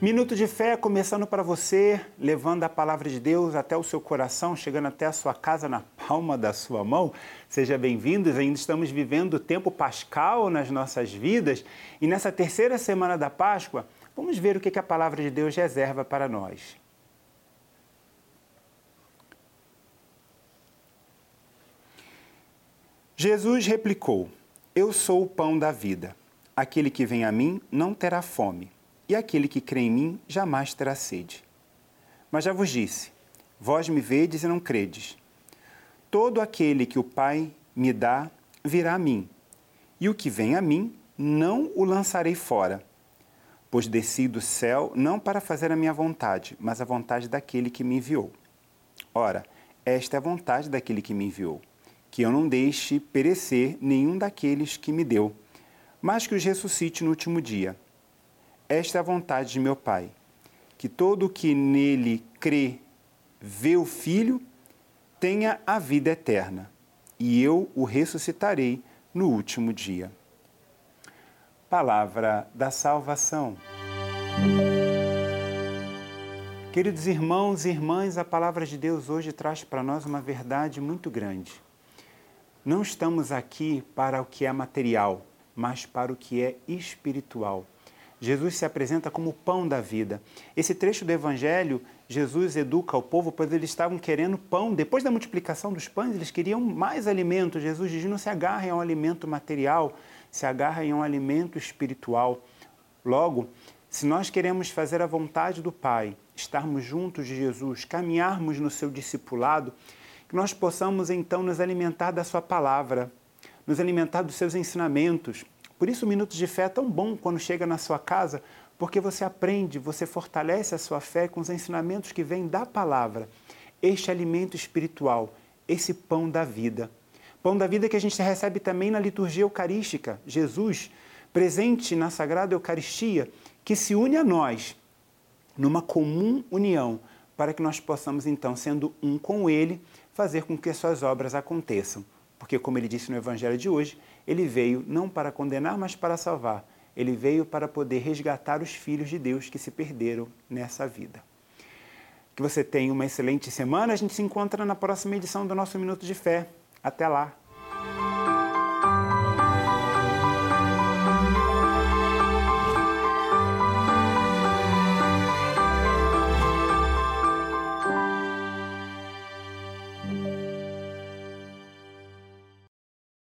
Minuto de fé começando para você, levando a palavra de Deus até o seu coração, chegando até a sua casa na palma da sua mão. Seja bem-vindos, ainda estamos vivendo o tempo pascal nas nossas vidas e nessa terceira semana da Páscoa, vamos ver o que a palavra de Deus reserva para nós. Jesus replicou: Eu sou o pão da vida. Aquele que vem a mim não terá fome e aquele que crê em mim jamais terá sede. Mas já vos disse: vós me vedes e não credes. Todo aquele que o Pai me dá virá a mim, e o que vem a mim não o lançarei fora. Pois desci do céu não para fazer a minha vontade, mas a vontade daquele que me enviou. Ora, esta é a vontade daquele que me enviou, que eu não deixe perecer nenhum daqueles que me deu, mas que os ressuscite no último dia. Esta é a vontade de meu Pai, que todo o que nele crê, vê o Filho, tenha a vida eterna, e eu o ressuscitarei no último dia. Palavra da salvação. Queridos irmãos e irmãs, a palavra de Deus hoje traz para nós uma verdade muito grande. Não estamos aqui para o que é material, mas para o que é espiritual. Jesus se apresenta como o pão da vida. Esse trecho do Evangelho, Jesus educa o povo, pois eles estavam querendo pão. Depois da multiplicação dos pães, eles queriam mais alimento. Jesus diz: não se agarrem a um alimento material, se agarrem a um alimento espiritual. Logo, se nós queremos fazer a vontade do Pai, estarmos juntos de Jesus, caminharmos no seu discipulado, que nós possamos então nos alimentar da Sua palavra, nos alimentar dos seus ensinamentos, por isso, o Minuto de Fé é tão bom quando chega na sua casa, porque você aprende, você fortalece a sua fé com os ensinamentos que vêm da palavra. Este alimento espiritual, esse pão da vida. Pão da vida que a gente recebe também na liturgia eucarística. Jesus, presente na Sagrada Eucaristia, que se une a nós numa comum união, para que nós possamos, então, sendo um com Ele, fazer com que as suas obras aconteçam. Porque, como ele disse no Evangelho de hoje, ele veio não para condenar, mas para salvar. Ele veio para poder resgatar os filhos de Deus que se perderam nessa vida. Que você tenha uma excelente semana. A gente se encontra na próxima edição do nosso Minuto de Fé. Até lá!